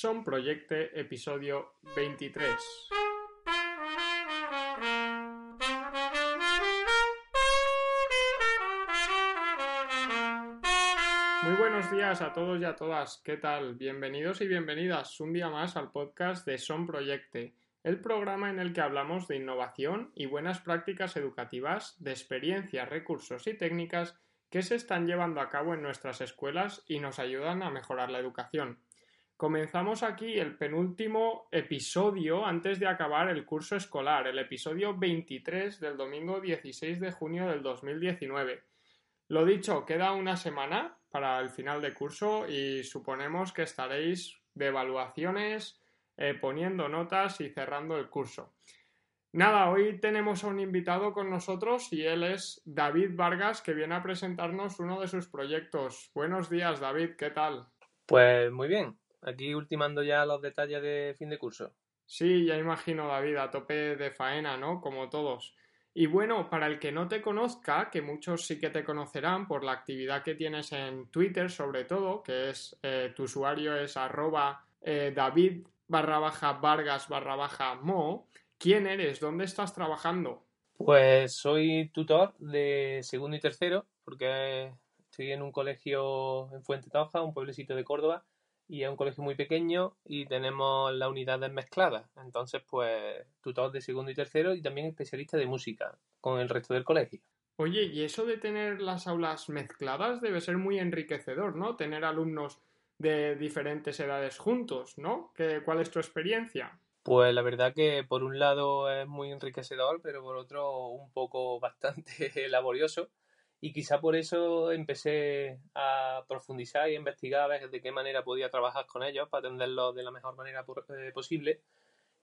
Son Proyecte, episodio 23. Muy buenos días a todos y a todas. ¿Qué tal? Bienvenidos y bienvenidas un día más al podcast de Son Proyecte, el programa en el que hablamos de innovación y buenas prácticas educativas, de experiencias, recursos y técnicas que se están llevando a cabo en nuestras escuelas y nos ayudan a mejorar la educación. Comenzamos aquí el penúltimo episodio antes de acabar el curso escolar, el episodio 23 del domingo 16 de junio del 2019. Lo dicho, queda una semana para el final de curso y suponemos que estaréis de evaluaciones, eh, poniendo notas y cerrando el curso. Nada, hoy tenemos a un invitado con nosotros y él es David Vargas, que viene a presentarnos uno de sus proyectos. Buenos días, David, ¿qué tal? Pues muy bien, aquí ultimando ya los detalles de fin de curso. Sí, ya imagino, David, a tope de faena, ¿no? Como todos. Y bueno, para el que no te conozca, que muchos sí que te conocerán por la actividad que tienes en Twitter, sobre todo, que es eh, tu usuario es arroba eh, David barra baja Vargas barra baja Mo. ¿Quién eres? ¿Dónde estás trabajando? Pues soy tutor de segundo y tercero, porque estoy en un colegio en Fuente Tauja, un pueblecito de Córdoba, y es un colegio muy pequeño y tenemos las unidades mezcladas. Entonces, pues, tutor de segundo y tercero y también especialista de música con el resto del colegio. Oye, y eso de tener las aulas mezcladas debe ser muy enriquecedor, ¿no? Tener alumnos de diferentes edades juntos, ¿no? ¿Qué, ¿Cuál es tu experiencia? Pues la verdad que por un lado es muy enriquecedor, pero por otro un poco bastante laborioso y quizá por eso empecé a profundizar y a investigar a ver de qué manera podía trabajar con ellos para atenderlos de la mejor manera eh, posible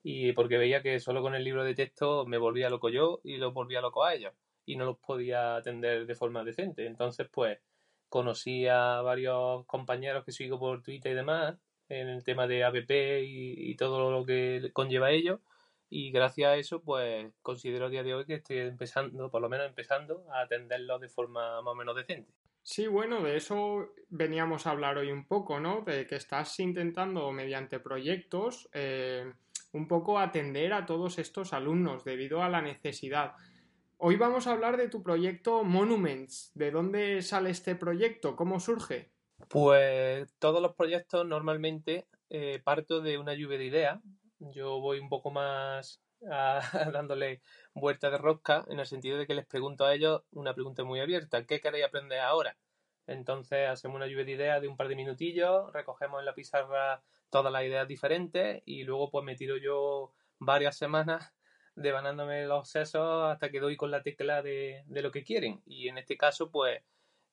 y porque veía que solo con el libro de texto me volvía loco yo y los volvía loco a ellos y no los podía atender de forma decente. Entonces, pues conocí a varios compañeros que sigo por Twitter y demás en el tema de APP y, y todo lo que conlleva ello y gracias a eso pues considero a día de hoy que estoy empezando, por lo menos empezando, a atenderlo de forma más o menos decente. Sí, bueno, de eso veníamos a hablar hoy un poco, ¿no? De que estás intentando mediante proyectos eh, un poco atender a todos estos alumnos debido a la necesidad. Hoy vamos a hablar de tu proyecto Monuments. ¿De dónde sale este proyecto? ¿Cómo surge? Pues todos los proyectos normalmente eh, parto de una lluvia de ideas yo voy un poco más dándole vuelta de rosca en el sentido de que les pregunto a ellos una pregunta muy abierta. ¿Qué queréis aprender ahora? Entonces hacemos una lluvia de ideas de un par de minutillos, recogemos en la pizarra todas las ideas diferentes y luego pues me tiro yo varias semanas devanándome los sesos hasta que doy con la tecla de, de lo que quieren. Y en este caso pues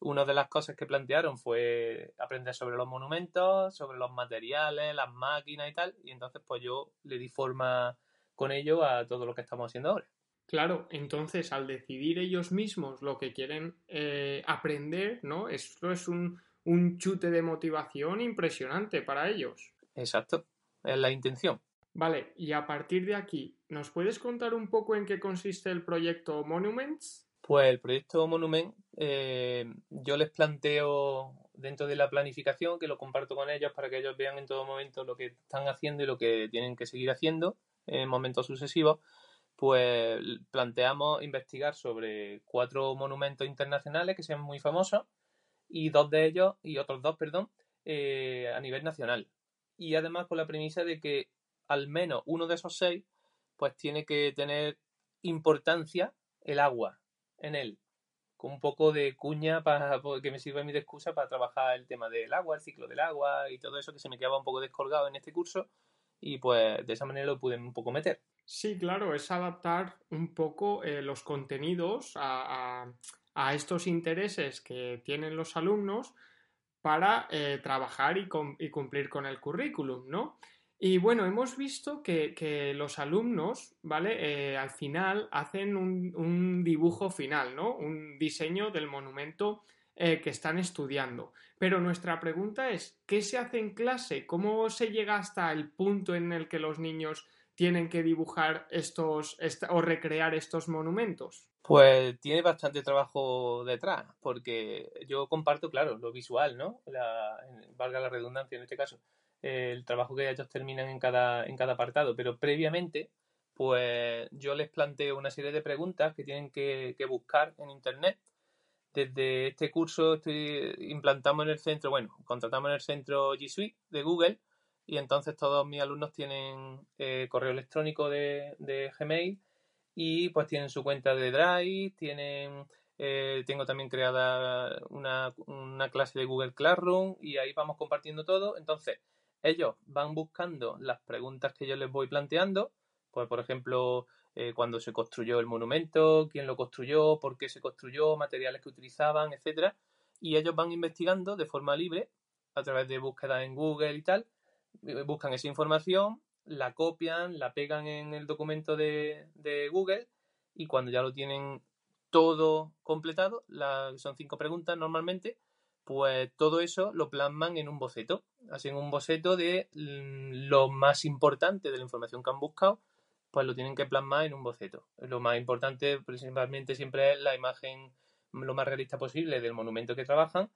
una de las cosas que plantearon fue aprender sobre los monumentos, sobre los materiales, las máquinas y tal, y entonces pues yo le di forma con ello a todo lo que estamos haciendo ahora. Claro, entonces al decidir ellos mismos lo que quieren eh, aprender, ¿no? Esto es un, un chute de motivación impresionante para ellos. Exacto, es la intención. Vale, y a partir de aquí, ¿nos puedes contar un poco en qué consiste el proyecto Monuments? Pues el proyecto Monument eh, yo les planteo dentro de la planificación, que lo comparto con ellos para que ellos vean en todo momento lo que están haciendo y lo que tienen que seguir haciendo en momentos sucesivos, pues planteamos investigar sobre cuatro monumentos internacionales que sean muy famosos y dos de ellos, y otros dos, perdón, eh, a nivel nacional. Y además con la premisa de que al menos uno de esos seis, pues tiene que tener importancia el agua en él, con un poco de cuña para que me sirva mi de excusa para trabajar el tema del agua, el ciclo del agua y todo eso que se me quedaba un poco descolgado en este curso y pues de esa manera lo pude un poco meter. Sí, claro, es adaptar un poco eh, los contenidos a, estos intereses que tienen los alumnos para eh, trabajar y, y, cumplir con el currículum, ¿no? Y bueno, hemos visto que, los alumnos, ¿vale? Eh, al final hacen un, dibujo final, ¿no? Un diseño del monumento eh, que están estudiando. Pero nuestra pregunta es, ¿qué se hace en clase? ¿Cómo se llega hasta el punto en el que los niños tienen que dibujar estos o recrear estos monumentos? Pues tiene bastante trabajo detrás, porque yo comparto, claro, lo visual, ¿no? valga la redundancia en este caso el trabajo que ellos terminan en cada, en cada apartado, pero previamente, pues yo les planteo una serie de preguntas que tienen que, buscar en Internet. Desde este curso estoy, implantamos en el centro, bueno, contratamos en el centro G Suite de Google y entonces todos mis alumnos tienen eh, correo electrónico de, Gmail y pues tienen su cuenta de Drive, tienen eh, tengo también creada una, una, clase de Google Classroom y ahí vamos compartiendo todo. Entonces, ellos van buscando las preguntas que yo les voy planteando, pues por ejemplo, eh, cuándo se construyó el monumento, quién lo construyó, por qué se construyó, materiales que utilizaban, etcétera, y ellos van investigando de forma libre a través de búsquedas en Google y tal, eh, buscan esa información, la copian, la pegan en el documento de, Google y cuando ya lo tienen todo completado, son cinco preguntas normalmente, pues todo eso lo plasman en un boceto. Hacen un boceto de mm, lo más importante de la información que han buscado, pues lo tienen que plasmar en un boceto. Lo más importante principalmente siempre es la imagen lo más realista posible del monumento que trabajan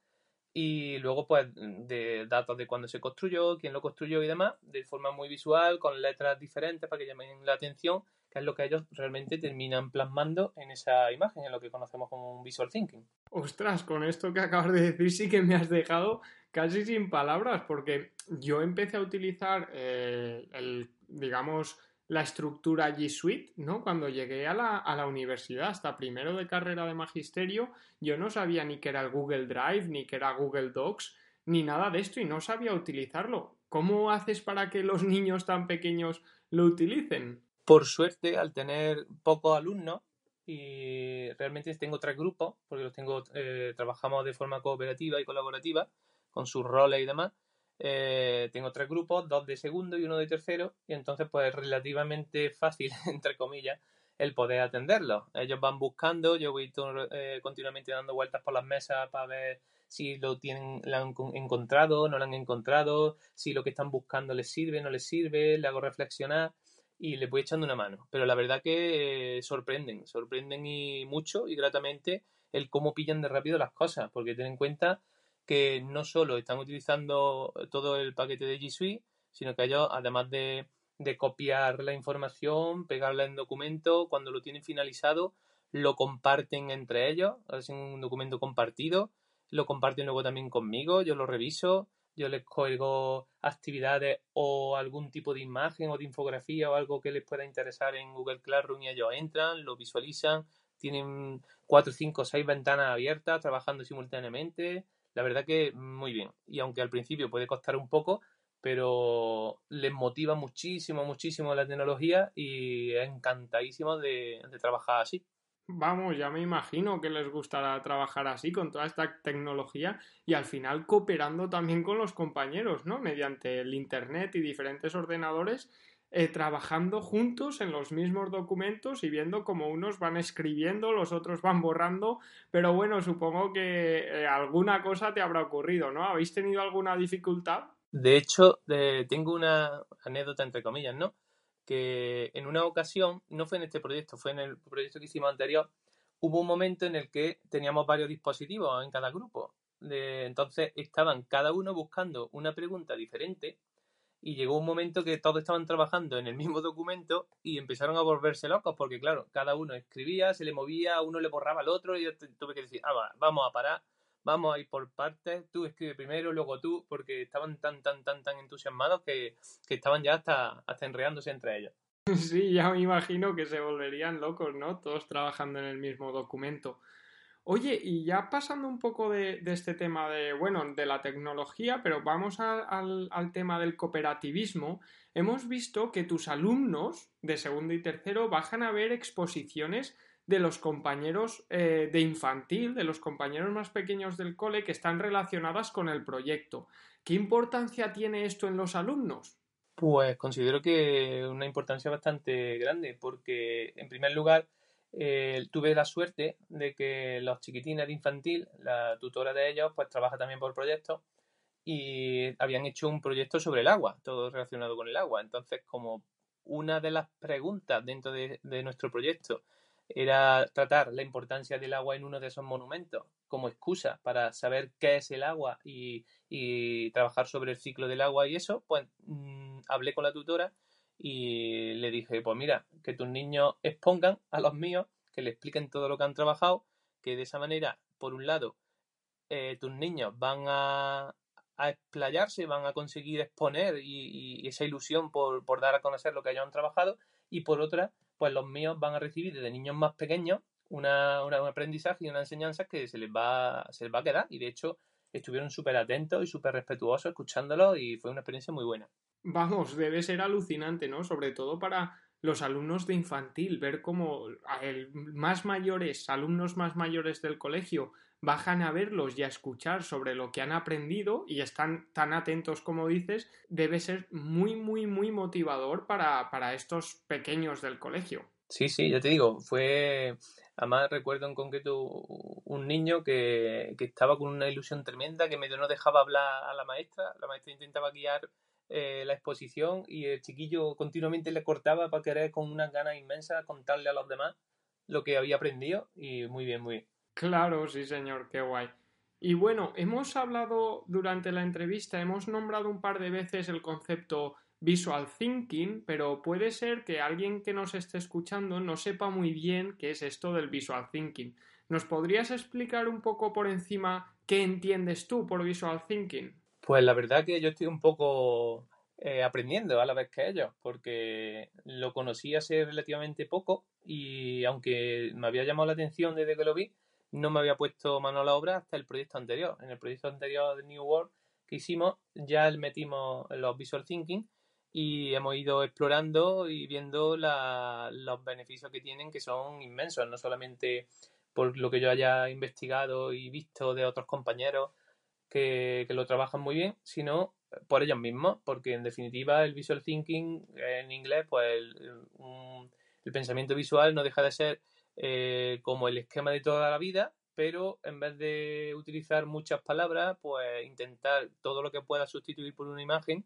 y luego pues de datos de cuándo se construyó, quién lo construyó y demás, de forma muy visual, con letras diferentes para que llamen la atención que es lo que ellos realmente terminan plasmando en esa imagen, en lo que conocemos como un visual thinking. Ostras, con esto que acabas de decir sí que me has dejado casi sin palabras, porque yo empecé a utilizar eh, el, digamos, la estructura G Suite, ¿no? Cuando llegué a la, a la, universidad, hasta primero de carrera de magisterio, yo no sabía ni que era el Google Drive, ni que era Google Docs, ni nada de esto, y no sabía utilizarlo. ¿Cómo haces para que los niños tan pequeños lo utilicen? Por suerte, al tener pocos alumnos, y realmente tengo tres grupos, porque los tengo, eh, trabajamos de forma cooperativa y colaborativa, con sus roles y demás. Eh, tengo tres grupos, dos de segundo y uno de tercero, y entonces pues es relativamente fácil, entre comillas, el poder atenderlos. Ellos van buscando, yo voy eh, continuamente dando vueltas por las mesas para ver si lo tienen, lo han encontrado, no lo han encontrado, si lo que están buscando les sirve, no les sirve, le hago reflexionar y le voy echando una mano. Pero la verdad que sorprenden, sorprenden y mucho y gratamente el cómo pillan de rápido las cosas, porque ten en cuenta que no solo están utilizando todo el paquete de G Suite, sino que ellos, además de, de copiar la información, pegarla en documento, cuando lo tienen finalizado, lo comparten entre ellos, hacen un documento compartido, lo comparten luego también conmigo, yo lo reviso, yo les cuelgo actividades o algún tipo de imagen o de infografía o algo que les pueda interesar en Google Classroom y ellos entran, lo visualizan, tienen cuatro, cinco, seis ventanas abiertas trabajando simultáneamente. La verdad que muy bien. Y aunque al principio puede costar un poco, pero les motiva muchísimo, muchísimo la tecnología y encantadísimo de trabajar así. Vamos, ya me imagino que les gustará trabajar así con toda esta tecnología y al final cooperando también con los compañeros, ¿no? Mediante el Internet y diferentes ordenadores, eh, trabajando juntos en los mismos documentos y viendo cómo unos van escribiendo, los otros van borrando, pero bueno, supongo que eh, alguna cosa te habrá ocurrido, ¿no? ¿Habéis tenido alguna dificultad? De hecho, tengo una anécdota entre comillas, ¿no? Que en una ocasión, no fue en este proyecto, fue en el proyecto que hicimos anterior, hubo un momento en el que teníamos varios dispositivos en cada grupo. entonces estaban cada uno buscando una pregunta diferente y llegó un momento que todos estaban trabajando en el mismo documento y empezaron a volverse locos porque claro, cada uno escribía, se le movía, uno le borraba al otro y yo tuve que decir, ah, vamos a parar, vamos a ir por partes, tú escribe primero, luego tú, porque estaban tan, tan, tan, tan entusiasmados que, estaban ya hasta, hasta entre ellos. Sí, ya me imagino que se volverían locos, ¿no? Todos trabajando en el mismo documento. Oye, y ya pasando un poco de, este tema de, bueno, de la tecnología, pero vamos al, al, tema del cooperativismo, hemos visto que tus alumnos de segundo y tercero bajan a ver exposiciones de los compañeros eh, de infantil, de los compañeros más pequeños del cole que están relacionadas con el proyecto. ¿Qué importancia tiene esto en los alumnos? Pues considero que una importancia bastante grande, porque en primer lugar eh, tuve la suerte de que los chiquitines de infantil, la tutora de ellos, pues trabaja también por proyectos y habían hecho un proyecto sobre el agua, todo relacionado con el agua. Entonces, como una de las preguntas dentro de, nuestro proyecto era tratar la importancia del agua en uno de esos monumentos como excusa para saber qué es el agua y, trabajar sobre el ciclo del agua y eso, pues mm, hablé con la tutora y le dije, pues mira, que tus niños expongan a los míos, que le expliquen todo lo que han trabajado, que de esa manera, por un lado, eh, tus niños van a, a explayarse, van a conseguir exponer y, esa ilusión por, dar a conocer lo que han trabajado y por otra, pues los míos van a recibir desde niños más pequeños una, un aprendizaje y una enseñanza que se les va, se les va a quedar y de hecho estuvieron súper atentos y súper respetuosos escuchándolo y fue una experiencia muy buena. Vamos, debe ser alucinante, ¿no? Sobre todo para los alumnos de infantil, ver cómo el más mayores, alumnos más mayores del colegio bajan a verlos y a escuchar sobre lo que han aprendido y están tan atentos como dices, debe ser muy, muy, muy motivador para, para estos pequeños del colegio. Sí, sí, ya te digo, fue, además recuerdo en concreto un niño que, que, estaba con una ilusión tremenda, que medio no dejaba hablar a la maestra, la maestra intentaba guiar eh, la exposición y el chiquillo continuamente le cortaba para querer con una ganas inmensa contarle a los demás lo que había aprendido y muy bien, muy bien. Claro, sí, señor, qué guay. Y bueno, hemos hablado durante la entrevista, hemos nombrado un par de veces el concepto visual thinking, pero puede ser que alguien que nos esté escuchando no sepa muy bien qué es esto del visual thinking. ¿Nos podrías explicar un poco por encima qué entiendes tú por visual thinking? Pues la verdad que yo estoy un poco eh, aprendiendo a la vez que ellos, porque lo conocí hace relativamente poco y aunque me había llamado la atención desde que lo vi, no me había puesto mano a la obra hasta el proyecto anterior. En el proyecto anterior de New World que hicimos, ya metimos los Visual Thinking y hemos ido explorando y viendo los beneficios que tienen, que son inmensos, no solamente por lo que yo haya investigado y visto de otros compañeros que, lo trabajan muy bien, sino por ellos mismos, porque en definitiva el visual thinking en inglés, pues el pensamiento visual no deja de ser eh, como el esquema de toda la vida, pero en vez de utilizar muchas palabras, pues intentar todo lo que pueda sustituir por una imagen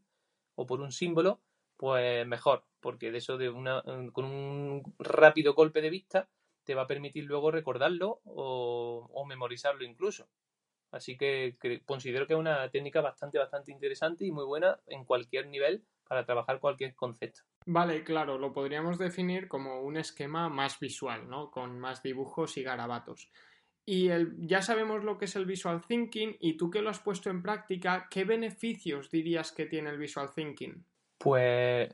o por un símbolo, pues mejor, porque de eso de una, con un rápido golpe de vista te va a permitir luego recordarlo o, memorizarlo incluso. Así que, que, considero que es una técnica bastante, bastante interesante y muy buena en cualquier nivel para trabajar cualquier concepto. Vale, claro, lo podríamos definir como un esquema más visual, ¿no? Con más dibujos y garabatos. Y el, ya sabemos lo que es el visual thinking y tú que lo has puesto en práctica, ¿qué beneficios dirías que tiene el visual thinking? Pues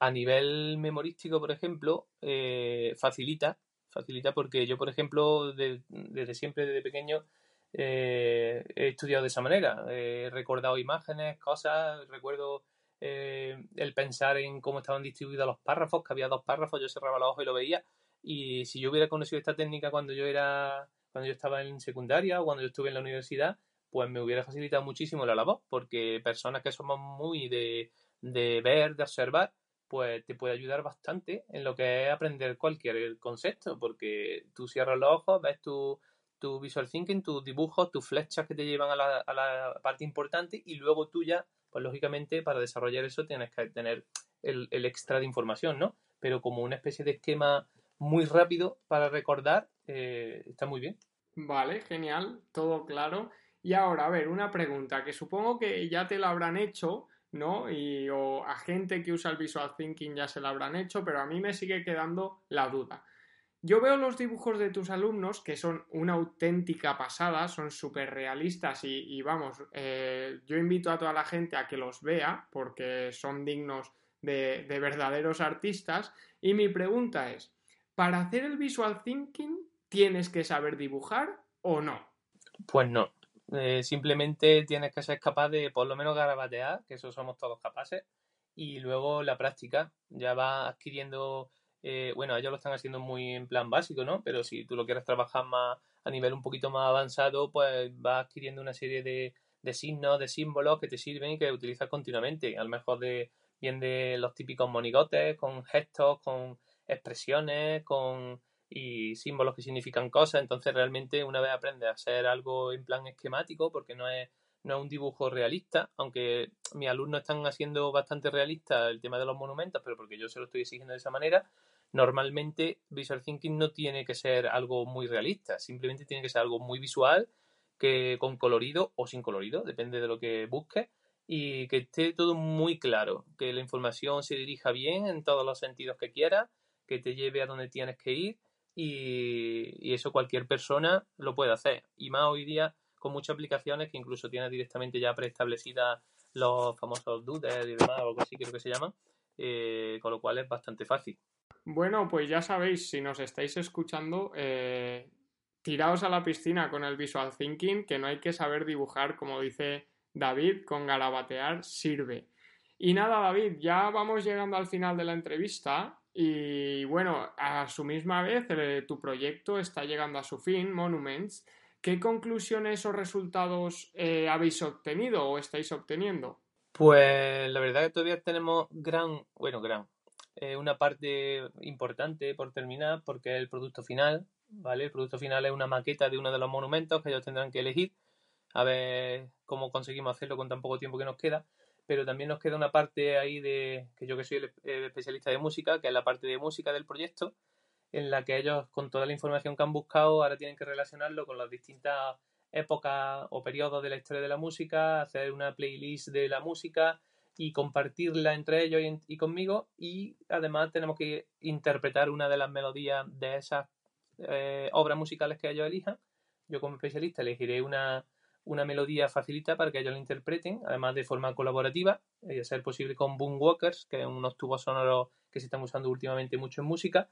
a nivel memorístico, por ejemplo, eh, facilita, facilita porque yo, por ejemplo, desde siempre, desde pequeño, eh, he estudiado de esa manera. He recordado imágenes, cosas, recuerdo eh, el pensar en cómo estaban distribuidos los párrafos, que había dos párrafos, yo cerraba los ojos y lo veía. Y si yo hubiera conocido esta técnica cuando yo era, cuando yo estaba en secundaria o cuando yo estuve en la universidad, pues me hubiera facilitado muchísimo la labor, porque personas que somos muy de, de ver, de observar, pues te puede ayudar bastante en lo que es aprender cualquier concepto, porque tú cierras los ojos, ves tu, tu visual thinking, tus dibujos, tus flechas que te llevan a la, parte importante y luego tú ya pues lógicamente para desarrollar eso tienes que tener el, extra de información, ¿no? Pero como una especie de esquema muy rápido para recordar, eh, está muy bien. Vale, genial, todo claro. Y ahora, a ver, una pregunta que supongo que ya te la habrán hecho, ¿no? Y o a gente que usa el Visual Thinking ya se la habrán hecho, pero a mí me sigue quedando la duda. Yo veo los dibujos de tus alumnos que son una auténtica pasada, son súper realistas y, vamos, eh, yo invito a toda la gente a que los vea porque son dignos de, verdaderos artistas. Y mi pregunta es, ¿para hacer el visual thinking tienes que saber dibujar o no? Pues no, eh, simplemente tienes que ser capaz de por lo menos garabatear, que eso somos todos capaces, y luego la práctica, ya va adquiriendo eh, bueno, ellos lo están haciendo muy en plan básico, ¿no? Pero si tú lo quieres trabajar más a nivel un poquito más avanzado, pues vas adquiriendo una serie de, signos, de símbolos que te sirven y que utilizas continuamente. A lo mejor de bien de los típicos monigotes, con gestos, con expresiones, con y símbolos que significan cosas. Entonces realmente una vez aprendes a hacer algo en plan esquemático, porque no es, no es un dibujo realista, aunque mis alumnos están haciendo bastante realista el tema de los monumentos, pero porque yo se lo estoy exigiendo de esa manera, normalmente Visual Thinking no tiene que ser algo muy realista, simplemente tiene que ser algo muy visual, que con colorido o sin colorido, depende de lo que busques, y que esté todo muy claro, que la información se dirija bien en todos los sentidos que quieras, que te lleve a donde tienes que ir y, eso cualquier persona lo puede hacer. Y más hoy día con muchas aplicaciones que incluso tienen directamente ya preestablecidas los famosos doodles y demás, o algo así creo que se llaman, eh, con lo cual es bastante fácil. Bueno, pues ya sabéis, si nos estáis escuchando, eh, tiraos a la piscina con el visual thinking, que no hay que saber dibujar, como dice David, con garabatear sirve. Y nada, David, ya vamos llegando al final de la entrevista y bueno, a su misma vez eh, tu proyecto está llegando a su fin, Monuments. ¿Qué conclusiones o resultados eh, habéis obtenido o estáis obteniendo? Pues la verdad que todavía tenemos gran, bueno, gran, eh, una parte importante por terminar porque es el producto final, ¿vale? El producto final es una maqueta de uno de los monumentos que ellos tendrán que elegir a ver cómo conseguimos hacerlo con tan poco tiempo que nos queda pero también nos queda una parte ahí de que yo que soy el, especialista de música, que es la parte de música del proyecto, en la que ellos con toda la información que han buscado ahora tienen que relacionarlo con las distintas épocas o periodos de la historia de la música, hacer una playlist de la música y compartirla entre ellos y, conmigo y además tenemos que interpretar una de las melodías de esas eh, obras musicales que ellos elijan. Yo como especialista elegiré una, una melodía facilita para que ellos la interpreten, además de forma colaborativa, y a ser posible con Boomwalkers, que es unos tubos sonoros que se están usando últimamente mucho en música.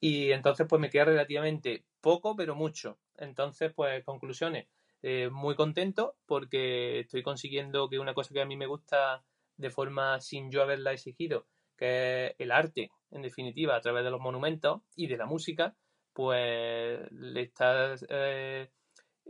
Y entonces, pues me queda relativamente poco, pero mucho. Entonces, pues, conclusiones. Eh, muy contento porque estoy consiguiendo que una cosa que a mí me gusta de forma sin yo haberla exigido, que es el arte, en definitiva, a través de los monumentos y de la música, pues le está eh,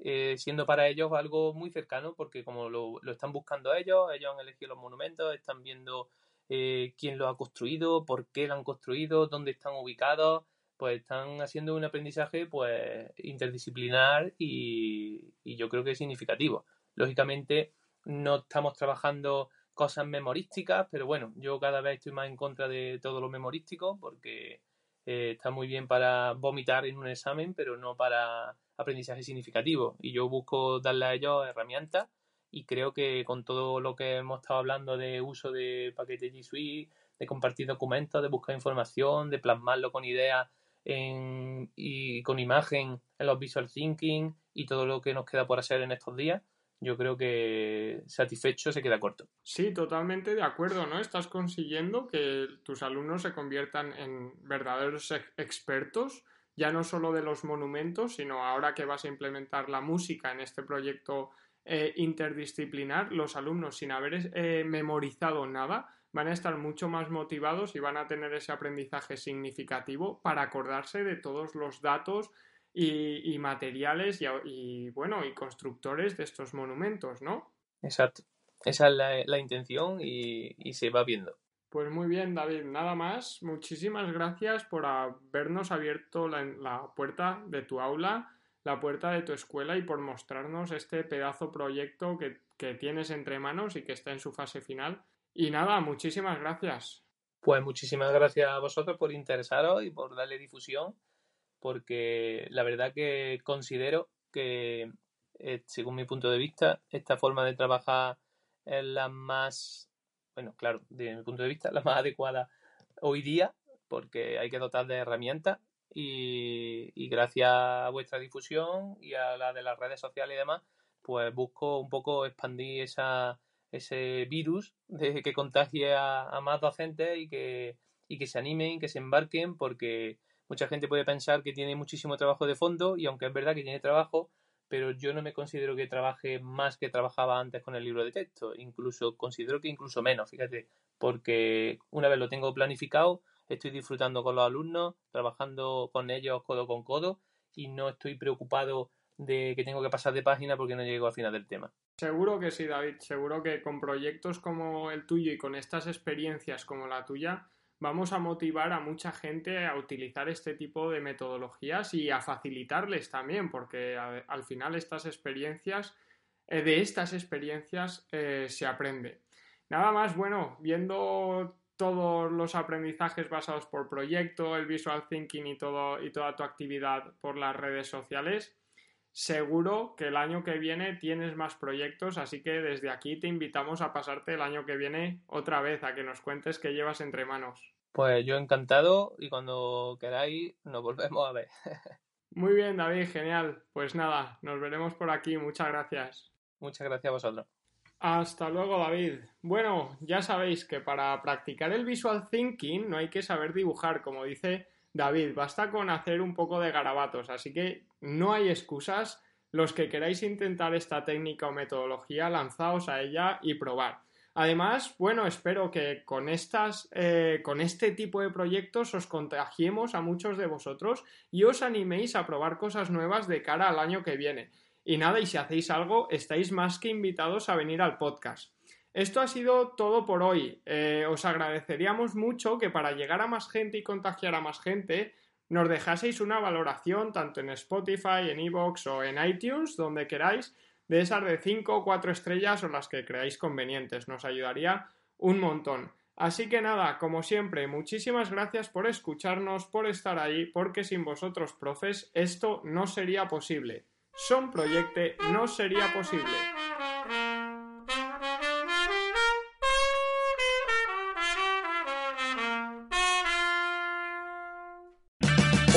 eh, siendo para ellos algo muy cercano, porque como lo, están buscando ellos, ellos han elegido los monumentos, están viendo eh, quién los ha construido, por qué lo han construido, dónde están ubicados, pues están haciendo un aprendizaje pues interdisciplinar y, y yo creo que es significativo. Lógicamente no estamos trabajando cosas memorísticas, pero bueno, yo cada vez estoy más en contra de todo lo memorístico porque eh, está muy bien para vomitar en un examen, pero no para aprendizaje significativo. Y yo busco darle a ellos herramientas y creo que con todo lo que hemos estado hablando de uso de paquetes G Suite, de compartir documentos, de buscar información, de plasmarlo con ideas y con imagen en los visual thinking y todo lo que nos queda por hacer en estos días, yo creo que satisfecho se queda corto. Sí, totalmente de acuerdo, ¿no? Estás consiguiendo que tus alumnos se conviertan en verdaderos expertos ya no solo de los monumentos, sino ahora que vas a implementar la música en este proyecto eh, interdisciplinar, los alumnos sin haber eh, memorizado nada van a estar mucho más motivados y van a tener ese aprendizaje significativo para acordarse de todos los datos y, materiales y, bueno y constructores de estos monumentos, ¿no? Exacto. Esa es la, intención y se va viendo. Pues muy bien, David, nada más. Muchísimas gracias por habernos abierto la, puerta de tu aula, la puerta de tu escuela y por mostrarnos este pedazo proyecto que, que tienes entre manos y que está en su fase final. Y nada, muchísimas gracias. Pues muchísimas gracias a vosotros por interesaros y por darle difusión, porque la verdad que considero que, eh, según mi punto de vista, esta forma de trabajar es la más bueno, claro, desde mi punto de vista, la más adecuada hoy día, porque hay que dotar de herramientas y, gracias a vuestra difusión y a la de las redes sociales y demás, pues busco un poco expandir esa, ese virus de que contagie a, más docentes y que, y que se animen, que se embarquen, porque mucha gente puede pensar que tiene muchísimo trabajo de fondo y aunque es verdad que tiene trabajo, pero yo no me considero que trabaje más que trabajaba antes con el libro de texto, incluso considero que incluso menos, fíjate, porque una vez lo tengo planificado, estoy disfrutando con los alumnos, trabajando con ellos codo con codo y no estoy preocupado de que tengo que pasar de página porque no llego al final del tema. Seguro que sí, David. Seguro que con proyectos como el tuyo y con estas experiencias como la tuya, vamos a motivar a mucha gente a utilizar este tipo de metodologías y a facilitarles también, porque al final estas experiencias, eh, de estas experiencias eh, se aprende. Nada más, bueno, viendo todos los aprendizajes basados por proyecto, el visual thinking y, todo, y toda tu actividad por las redes sociales, seguro que el año que viene tienes más proyectos, así que desde aquí te invitamos a pasarte el año que viene otra vez, a que nos cuentes qué llevas entre manos. Pues yo encantado y cuando queráis nos volvemos a ver. Muy bien, David, genial. Pues nada, nos veremos por aquí. Muchas gracias. Muchas gracias a vosotros. Hasta luego, David. Bueno, ya sabéis que para practicar el visual thinking no hay que saber dibujar, como dice David, basta con hacer un poco de garabatos, así que no hay excusas. Los que queráis intentar esta técnica o metodología, lanzaos a ella y probar. Además, bueno, espero que con estas, eh, con este tipo de proyectos os contagiemos a muchos de vosotros y os animéis a probar cosas nuevas de cara al año que viene. Y nada, y si hacéis algo, estáis más que invitados a venir al podcast. Esto ha sido todo por hoy. Eh, os agradeceríamos mucho que para llegar a más gente y contagiar a más gente, nos dejaseis una valoración tanto en Spotify, en Evox o en iTunes, donde queráis, de esas de 5 o 4 estrellas o las que creáis convenientes. Nos ayudaría un montón. Así que nada, como siempre, muchísimas gracias por escucharnos, por estar ahí, porque sin vosotros, profes, esto no sería posible. Son Proyecte no sería posible.